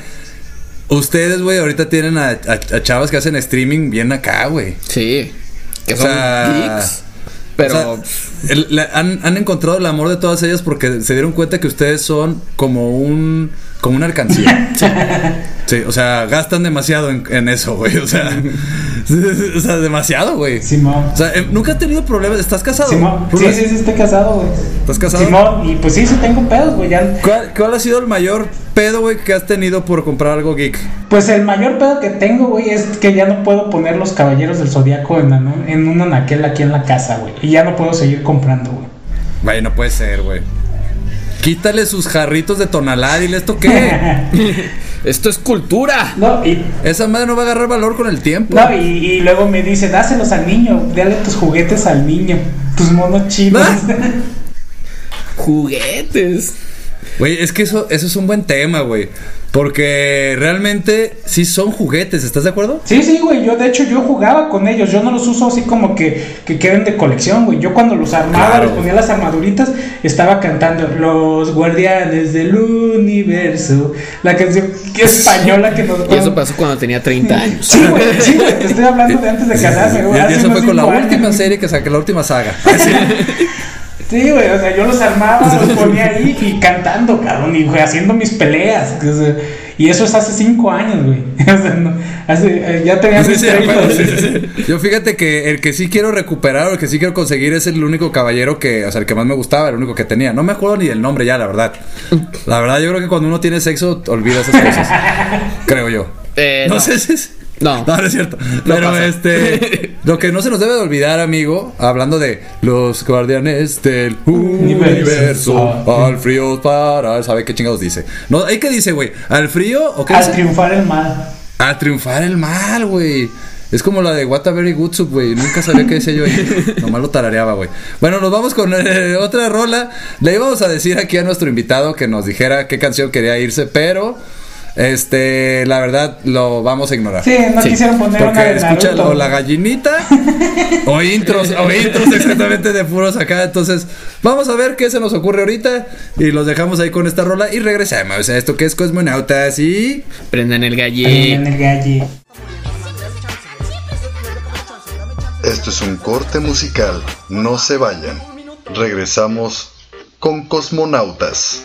ustedes, güey, ahorita tienen a, a- a chavas que hacen streaming bien acá, güey. Sí. Que O son sea, geeks. Pero. O sea, el- la- han, han encontrado el amor de todas ellas porque se dieron cuenta que ustedes son como un como una alcancía. Sí, o sea, gastan demasiado en, en eso, güey. O sea, o sea, demasiado, güey. Simón. O sea, eh, nunca has tenido problemas. ¿Estás casado? Simón. Sí, sí, sí, estoy casado, güey. ¿Estás casado? Simón, y pues sí, sí tengo pedos, güey. ya- ¿Cuál, cuál ha sido el mayor pedo, güey, que has tenido por comprar algo geek? Pues el mayor pedo que tengo, güey, es que ya no puedo poner los caballeros del zodiaco en, en un anaquel aquí en la casa, güey. Y ya no puedo seguir comprando, güey. Güey, no puede ser, güey. Quítale sus jarritos de tonalá, dile esto qué. Esto es cultura. No, y, Esa madre no va a agarrar valor con el tiempo. no, y, y luego me dice, dáselos al niño, dale tus juguetes al niño, tus monos chinos. Ah. Juguetes. Güey, es que eso, eso es un buen tema, güey. Porque realmente sí son juguetes, ¿estás de acuerdo? Sí, sí, güey, yo de hecho yo jugaba con ellos, yo no los uso así como que, que queden de colección, güey. Yo cuando los armaba, Claro. les ponía las armaduritas, estaba cantando Los Guardianes del Universo, la canción que española que nos Y eso pasó cuando tenía 30 años. Sí, güey, sí, güey, te estoy hablando de antes de casarme, güey. y eso fue con la años. última serie que saqué, la última saga. Sí, güey, o sea, yo los armaba, los ponía ahí y cantando, cabrón, y güey, haciendo mis peleas. o sea, y eso es hace cinco años, güey. O sea, no, hace, eh, ya tenía Sí, mis sí, 30, bueno, güey. sí, sí, sí. Yo fíjate que el que sí quiero recuperar o el que sí quiero conseguir es el único caballero que, o sea, el que más me gustaba, el único que tenía. No me acuerdo ni del nombre ya, la verdad. La verdad, yo creo que cuando uno tiene sexo, olvida esas cosas. creo yo. Eh, No no. sé si es. No. No, no es cierto. Pero pasa. este. Lo que no se nos debe de olvidar, amigo, hablando de los guardianes del Universo. al frío para. ¿Sabe qué chingados dice? No, ¿ahí qué dice, güey? ¿Al frío o qué Al dice? triunfar el mal. A triunfar el mal, güey. Es como la de What a Very Good Soup, güey. Nunca sabía qué decía yo ahí. Nomás lo tarareaba, güey. Bueno, nos vamos con eh, otra rola. Le íbamos a decir aquí a nuestro invitado que nos dijera qué canción quería irse, pero este, la verdad, lo vamos a ignorar. Sí, no Sí, quisieron poner una Porque de escucha Naruto. o la gallinita o intros, o intros exactamente de puros acá. Entonces, vamos a ver qué se nos ocurre ahorita y los dejamos ahí con esta rola y regresamos a esto que es Cosmonautas y Prendan el galle. el galle. Esto es un corte musical, no se vayan. Regresamos con Cosmonautas.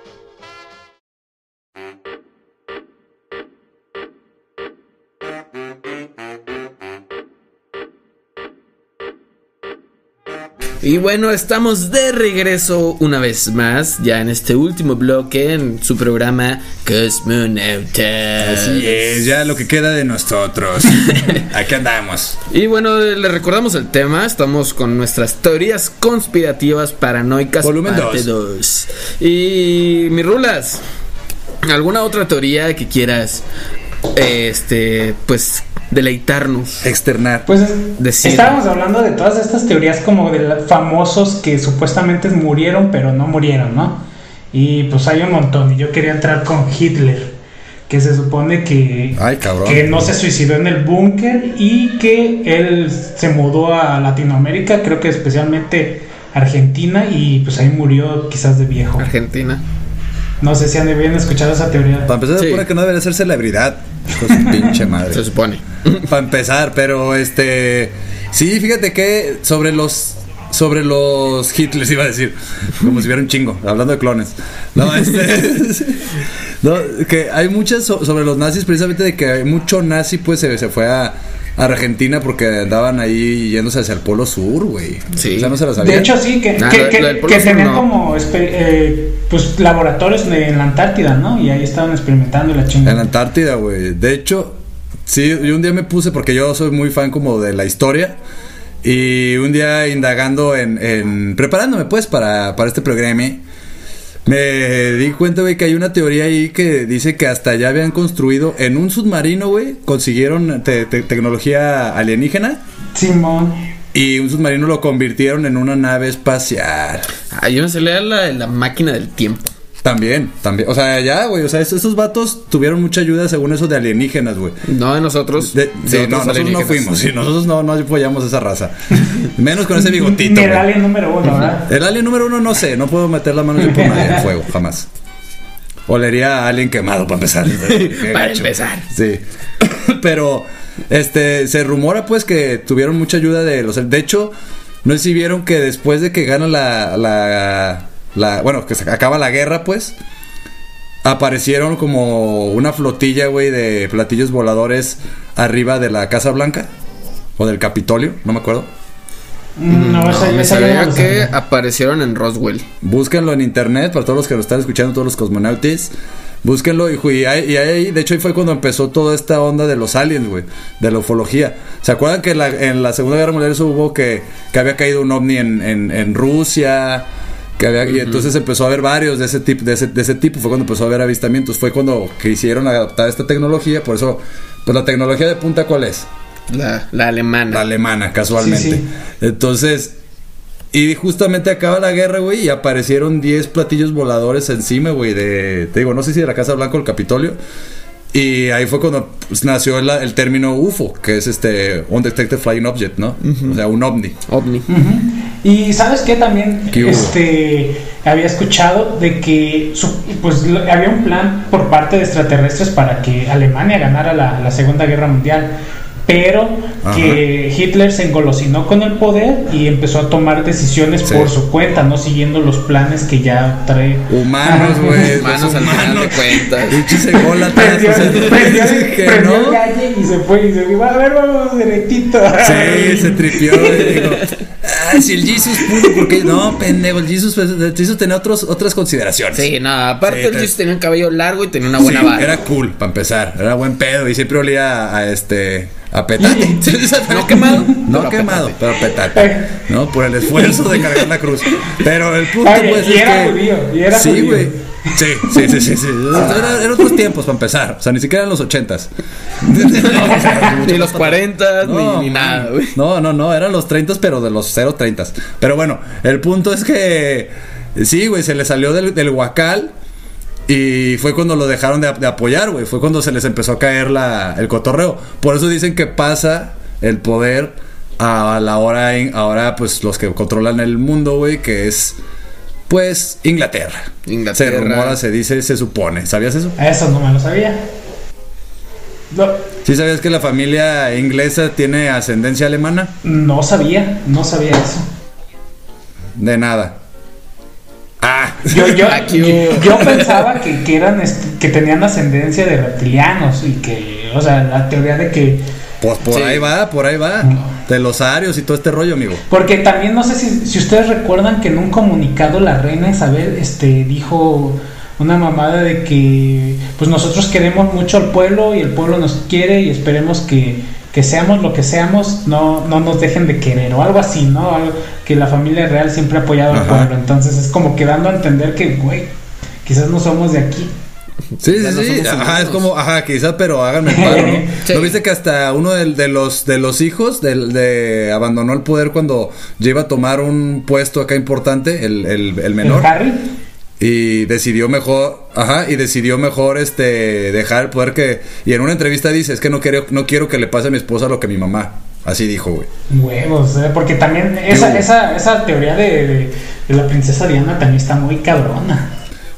Y bueno, estamos de regreso una vez más, ya en este último bloque en su programa Cosmonautas. Así es, ya lo que queda de nosotros. Aquí andamos. Y bueno, le recordamos el tema, estamos con nuestras teorías conspirativas paranoicas Volumen parte dos. 2. Y mis rulas, ¿alguna otra teoría que quieras este pues deleitarnos? Externar. Pues Decir. estábamos hablando de todas estas teorías como de famosos que supuestamente murieron pero no murieron, ¿no? Y pues hay un montón. Y yo quería entrar con Hitler, que se supone que, Ay, cabrón. que no se suicidó en el búnker y que él se mudó a Latinoamérica, creo que especialmente Argentina, y pues ahí murió quizás de viejo. Argentina. No sé si han bien escuchado esa teoría. Para empezar, se Sí. supone que no debería ser celebridad. Su pinche madre. Se supone. Para empezar, pero este. Sí, fíjate que sobre los. Sobre los Hitlers iba a decir. Como si hubiera un chingo. Hablando de clones. No, este. no, que hay muchas so- sobre los nazis, precisamente de que hay mucho nazi, pues se, se fue a. Argentina porque andaban ahí yéndose hacia el polo sur, güey. Sí. O sea, no se sabía. De hecho, sí, que, Ah, que, tenían no. como eh, pues laboratorios en la Antártida, ¿no? Y ahí estaban experimentando la En la chingada. Antártida, güey. De hecho, sí, yo un día me puse, porque yo soy muy fan como de la historia. Y un día indagando en, en- preparándome pues para, para este programa, me di cuenta, güey, que hay una teoría ahí que dice que hasta ya habían construido en un submarino, güey, consiguieron te- te- tecnología alienígena Simón. y un submarino lo convirtieron en una nave espacial. Ah, yo me salía la, la máquina del tiempo. También, también. O sea, ya, güey. O sea, esos, esos vatos tuvieron mucha ayuda según eso de alienígenas, güey. No de nosotros. De- de sí, no, nosotros no fuimos. Sí, nosotros no, no apoyamos esa raza. Menos con ese bigotito. Ni el güey. alien número uno, ¿verdad? El alien número uno no sé, no puedo meter la mano yo por nadie en fuego, jamás. Olería a alien quemado para empezar. Para gacho. empezar. Sí. Pero este se rumora pues que tuvieron mucha ayuda de los de hecho, no sé si vieron que después de que gana la la, la- bueno, que se acaba la guerra, pues aparecieron como una flotilla, güey, de platillos voladores arriba de la Casa Blanca o del Capitolio, no me acuerdo. Mm, No, esa, No, me no sabía lo que aparecieron en Roswell. Búsquenlo en internet para todos los que nos están escuchando, todos los cosmonautas. Búsquenlo y, ju- y ahí, y ahí, de hecho, ahí fue cuando empezó toda esta onda de los aliens, güey, de la ufología. ¿Se acuerdan que en la, en la Segunda Guerra Mundial eso hubo que, que había caído un ovni en, en, en Rusia? Que había, Y entonces empezó a haber varios de ese, tipo, de, ese, de ese tipo. Fue cuando empezó a haber avistamientos. Fue cuando quisieron adaptar esta tecnología. Por eso, pues la tecnología de punta, ¿cuál es? La, la alemana. La alemana, casualmente. Sí, sí. Entonces, y justamente acaba la guerra, güey, y aparecieron 10 platillos voladores encima, güey, de, te digo, no sé si de la Casa Blanca o el Capitolio. Y ahí fue cuando pues, nació el, el término UFO, que es este Undetected Flying Object, ¿no? O sea, un ovni. OVNI. Y sabes qué también este había escuchado de que su- pues lo- había un plan por parte de extraterrestres para que Alemania ganara la, la Segunda Guerra Mundial, pero Ajá. que Hitler se engolosinó con el poder y empezó a tomar decisiones Sí. por su cuenta, no siguiendo los planes que ya trae Humanos, güey. Humanos al final de cuentas. Pinches ególatras, Prendió, o sea, prendió- que prendió el no. galle y se fue y se dijo, a ver, vamos derechito. Sí, se tripió y dijo, ah, si el Jesus pudo, porque no, pendejo, el Jesus, el Jesus tenía otros, otras consideraciones. Sí, no, aparte Sí, el te- Jesus tenía un cabello largo y tenía una buena Sí, barba. Era cool, para empezar. Era buen pedo y siempre olía a, a este. a petate. No quemado, No pero quemado, petate. pero petate. ¿No? Por el esfuerzo de cargar la cruz. Pero el punto, Oye, pues, y es era que. judío, y era sí, judío. güey. Sí, sí, sí, sí. sí. Era- Eran otros tiempos, para empezar. O sea, ni siquiera eran los ochentas. Ni los 40 ni, ni nada, güey. No, no, no, eran los 30, pero de los 0 30. Pero bueno, el punto es que sí, güey, se le salió del, del huacal y fue cuando lo dejaron de, de apoyar, güey. Fue cuando se les empezó a caer la, el cotorreo. Por eso dicen que pasa el poder a la hora, en- ahora pues los que controlan el mundo, güey, que es pues Inglaterra. Inglaterra. Se rumora, se dice, se supone. ¿Sabías eso? Eso no me lo sabía. No, ¿Sí sabías que la familia inglesa tiene ascendencia alemana? no sabía, no sabía eso. De nada. Ah, Yo, yo, yo pensaba que, que eran este, que tenían ascendencia de reptilianos y que, o sea, la teoría de que pues por Sí. ahí va, por ahí va. De los arios y todo este rollo, amigo. porque también no sé si, si ustedes recuerdan que en un comunicado la reina Isabel este dijo una mamada de que pues nosotros queremos mucho al pueblo y el pueblo nos quiere y esperemos que, que seamos lo que seamos, no, no nos dejen de querer o algo así, ¿no? Algo que la familia real siempre ha apoyado al pueblo. Entonces es como que dando a entender que, güey, quizás no somos de aquí. Sí, sí, no sí. Ajá, humanos. es como, ajá, quizás, pero háganme el paro, ¿no? Sí. ¿No viste que hasta uno de, de los de los hijos del- de, abandonó el poder cuando ya iba a tomar un puesto acá importante, el, el, el menor? ¿El Harry? Y decidió mejor, ajá, y decidió mejor este dejar el poder que y en una entrevista dice, es que no quiero no quiero que le pase a mi esposa lo que a mi mamá. Así dijo, güey. Huevos, ¿eh? porque también esa, esa, esa teoría de, de- de la princesa Diana también está muy cabrona.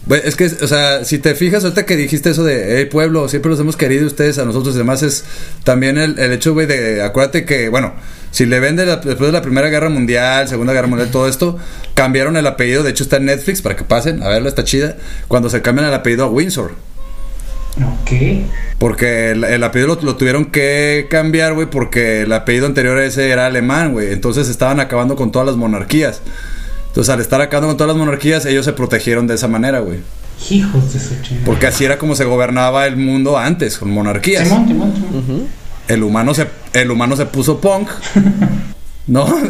Es que, o sea, si te fijas, ahorita que dijiste eso de, hey, pueblo, siempre los hemos querido ustedes a nosotros y demás, es también el, el hecho, güey, de, acuérdate que, bueno, si le ven de la- después de la Primera Guerra Mundial, Segunda Guerra Mundial, todo esto, cambiaron el apellido, de hecho está en Netflix, para que pasen, a verlo, está chida, cuando se cambian el apellido a Windsor. Ok. Porque el, el apellido lo, lo tuvieron que cambiar, güey, porque el apellido anterior a ese era alemán, güey. Entonces estaban acabando con todas las monarquías. Entonces al estar acabando con todas las monarquías, ellos se protegieron de esa manera, güey. Hijos de su chingada. Porque así era como se gobernaba el mundo antes, con monarquías. Simón, Simón, Simón. El humano se, el humano se puso punk No.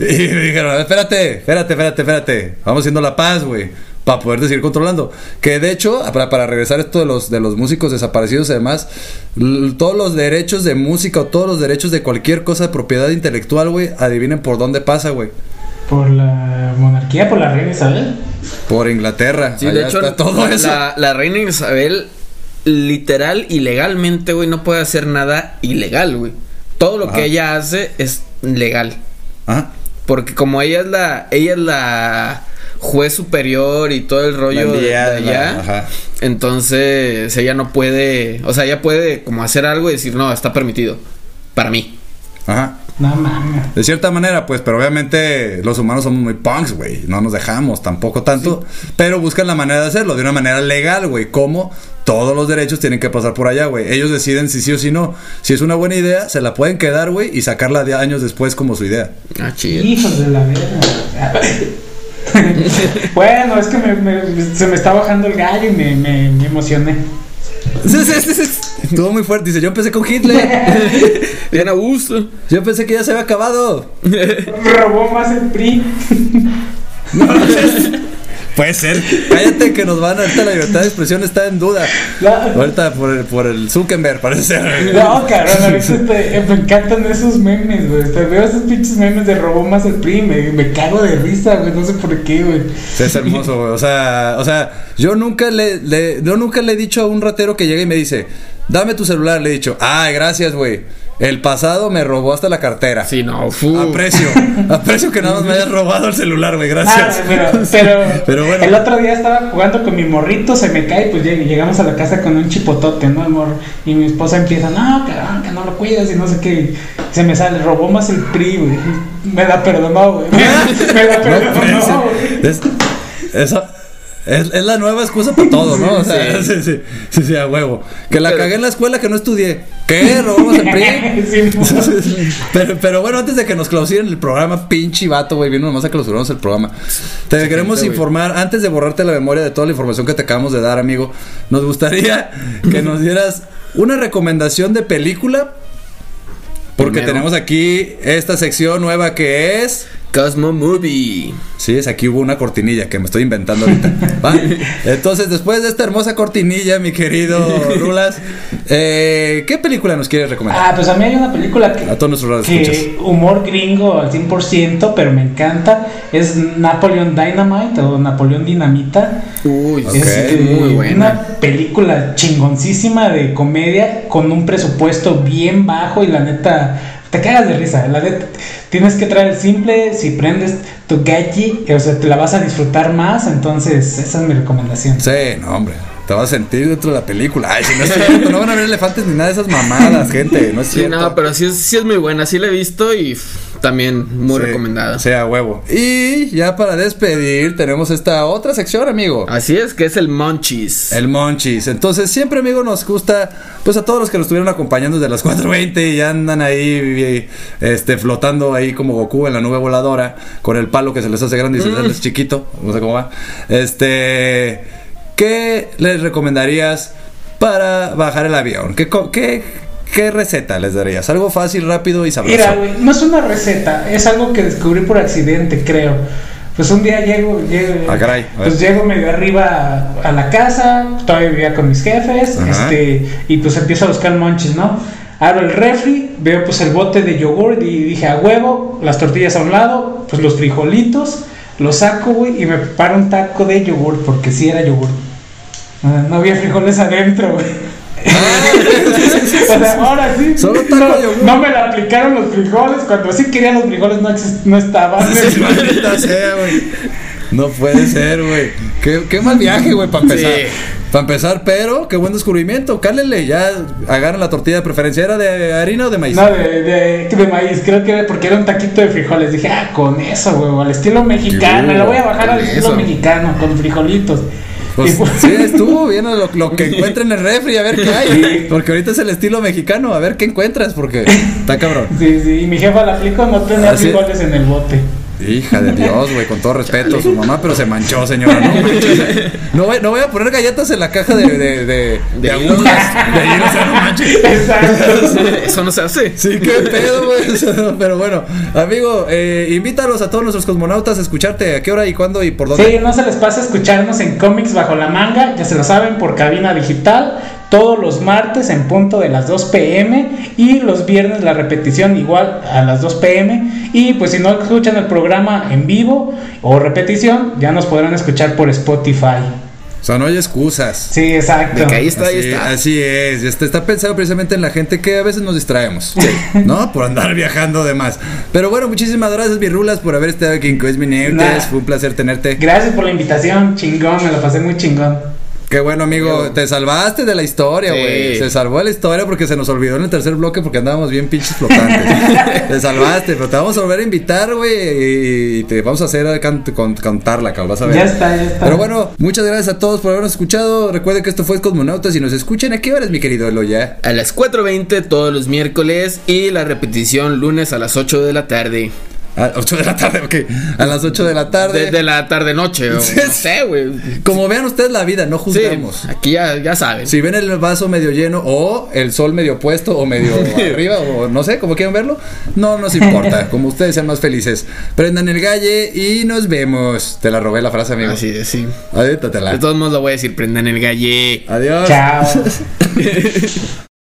Y me dijeron, espérate, espérate, espérate, espérate. Vamos haciendo la paz, güey. Para poder seguir controlando. Que de hecho, para, para regresar esto de los, de los músicos desaparecidos y demás, todos los derechos de música o todos los derechos de cualquier cosa de propiedad intelectual, güey, adivinen por dónde pasa, güey. Por la monarquía, por la reina Isabel. Por Inglaterra. Sí, Allá de hecho, está todo eso. la, la reina Isabel, literal y legalmente, güey, no puede hacer nada ilegal, güey. Todo lo Ajá. que ella hace es legal. Ajá. Porque como ella es la, ella es la juez superior y todo el rollo de- allá, ajá. entonces ella no puede, o sea, ella puede como hacer algo y decir, no, está permitido. Para mí. Ajá. No mames. De cierta manera, pues, pero obviamente los humanos somos muy punks, güey. No nos dejamos tampoco tanto. Pero buscan la manera de hacerlo de una manera legal, güey. Como todos los derechos tienen que pasar por allá, güey. Ellos deciden si sí o si no. Si es una buena idea, se la pueden quedar, güey, y sacarla de años después como su idea. Ah, chido. Hijos de la verga. bueno, es que me- me- se me está bajando el gallo y me, me- me emocioné. Sí, sí, sí, sí. Estuvo muy fuerte. Dice, yo empecé con Hitler. Bien a gusto. Yo pensé que ya se había acabado. Robó más el PRI. Puede ser. Cállate que nos van ahorita la libertad de expresión está en duda. La- Ahorita por el, por el Zuckerberg, parece ser. No, cabrón, ahorita te- me encantan esos memes, güey. Te veo esos pinches memes de robó más el PRI, me, me cago de risa, güey. No sé por qué, güey. Sí, es hermoso, güey. O sea, o sea, yo nunca le, le- yo nunca le he dicho a un ratero que llega y me dice, dame tu celular. Le he dicho, ay, gracias, güey. El pasado me robó hasta la cartera. Sí, no, fu. Aprecio, aprecio que nada más me hayas robado el celular, güey. Ah, Gracias. pero, pero, Pero bueno. el otro día estaba jugando con mi morrito, se me cae, pues lleg- llegamos a la casa con un chipotote, ¿no? Morro. Y mi esposa empieza, no, cabrón, que no lo cuidas y no sé qué. Se me sale, robó más el PRI, güey. Me la perdonó, güey. Me la No perdonó, ser. güey. Es- eso es, es la nueva excusa para todo, ¿no? O sea, sí, sí, sí, sí, a huevo. Que la Pero- cagué en la escuela que no estudié. ¿Qué? ¿Robamos el PRI? Sí, pero, pero bueno, antes de que nos clausuren el programa, pinche vato, güey, vino nomás a clausurarnos el programa. Te queremos gente, informar, antes de borrarte la memoria de toda la información que te acabamos de dar, amigo, nos gustaría que nos dieras una recomendación de película. Porque Primero. tenemos aquí esta sección nueva que es. Cosmo Movie. Sí, es aquí hubo una cortinilla que me estoy inventando ahorita. ¿va? Entonces, después de esta hermosa cortinilla, mi querido Rulas, eh, ¿qué película nos quieres recomendar? Ah, pues a mí hay una película que, A todos nuestros que humor gringo al 100%, pero me encanta. Es Napoleon Dynamite o Napoleón Dinamita. Uy, Ok, es muy buena. Una película chingoncísima de comedia con un presupuesto bien bajo y la neta te cagas de risa. La neta tienes que traer el simple, si prendes tu gachi, o sea, te la vas a disfrutar más. Entonces, esa es mi recomendación. Sí, no, hombre. Te vas a sentir dentro de la película. Ay, si no es cierto, no van a ver elefantes ni nada de esas mamadas, gente. No es Sí, cierto. no, pero sí es, sí es muy buena. Sí la he visto y pff, también muy Sí, recomendada. Sea huevo. Y ya para despedir, tenemos esta otra sección, amigo. Así es, que es el Monchis. El Monchis. Entonces, siempre, amigo, nos gusta, pues a todos los que nos estuvieron acompañando desde las 4.20 y ya andan ahí, este, flotando ahí como Goku en la nube voladora, con el palo que se les hace grande y se les hace chiquito, no sé cómo va. Este, ¿qué les recomendarías para bajar el avión? ¿Qué, qué, qué receta les darías? Algo fácil, rápido y sabroso. Mira, güey, no es una receta, es algo que descubrí por accidente, creo. Pues un día llego, llego Ah, caray, pues llego medio arriba a, a la casa, todavía vivía con mis jefes, Ajá. este, y pues empiezo a buscar monches, ¿no? Abro el refri, veo pues el bote de yogur y dije a huevo, las tortillas a un lado, pues los frijolitos, los saco, güey, y me preparo un taco de yogur, porque sí era yogur. No había frijoles adentro, güey. O sea, ahora sí. Solo taco no, me la aplicaron los frijoles. Cuando sí quería los frijoles no, no estaban. Sí, sea. No puede ser, güey. Qué, qué mal viaje, güey, para empezar. Sí. Para empezar, pero qué buen descubrimiento. Cálele, ya agarran la tortilla de preferencia. ¿Era de harina o de maíz? No, de, de, de maíz, creo que era porque era un taquito de frijoles. Dije, ah, con eso, güey, al estilo mexicano. Sí, La voy a bajar al estilo eso. mexicano, con frijolitos. Pues pues- sí, estuvo bien lo, lo que encuentren en el refri, a ver qué hay. Porque ahorita es el estilo mexicano, a ver qué encuentras, porque está cabrón. Sí, sí, y mi jefa la aplicó, no tenía Así- frijoles en el bote. Hija de Dios, güey, con todo respeto, su mamá, pero se manchó, señora. No, no, voy, no voy a poner galletas en la caja de, de, de, de agujas. De ahí, o sea, no manches. Exacto. Eso no se hace. Sí, qué pedo, güey. Pero bueno, amigo, eh, invítalos a todos nuestros cosmonautas a escucharte. ¿A qué hora y cuándo y por dónde? Sí, no se les pase escucharnos en cómics bajo la manga, ya se lo saben, por cabina digital, todos los martes en punto de las 2 pm y los viernes la repetición igual a las 2 pm. Y pues si no escuchan el programa en vivo o repetición, ya nos podrán escuchar por Spotify. O sea, no hay excusas. Sí, exacto. De que ahí está, ahí está. así es, está, está pensado precisamente en la gente que a veces nos distraemos, ¿no? Por andar viajando de más. Pero bueno, muchísimas gracias, Virrulas, por haber estado aquí en Nah. Neutes. Fue un placer tenerte. Gracias por la invitación, chingón, me lo pasé muy chingón. Qué bueno, amigo. Te salvaste de la historia, Sí. güey. Se salvó de la historia porque se nos olvidó en el tercer bloque porque andábamos bien pinches flotantes. te salvaste, pero te vamos a volver a invitar, güey. Y te vamos a hacer can- con- contarla, cabrón. Vas a ver. Ya está, ya está. Pero bueno, muchas gracias a todos por habernos escuchado. Recuerden que esto fue Cosmonautas y nos escuchan. ¿A qué horas, mi querido Eloya? A las 4.20 todos los miércoles y la repetición lunes a las 8 de la tarde. A 8 de la tarde, ok. A las 8 de la tarde. De, de la tarde-noche, o no sé, güey. Como vean ustedes la vida, no Sí, juzgamos. aquí ya, ya saben. Si ven el vaso medio lleno o el sol medio puesto o medio arriba o no sé, como quieran verlo, no nos importa. Como ustedes sean más felices. Prendan el galle y nos vemos. Te la robé la frase, amigo. Así es, sí. De Adéntatela. todos modos lo voy a decir, prendan el galle. Adiós. Chao.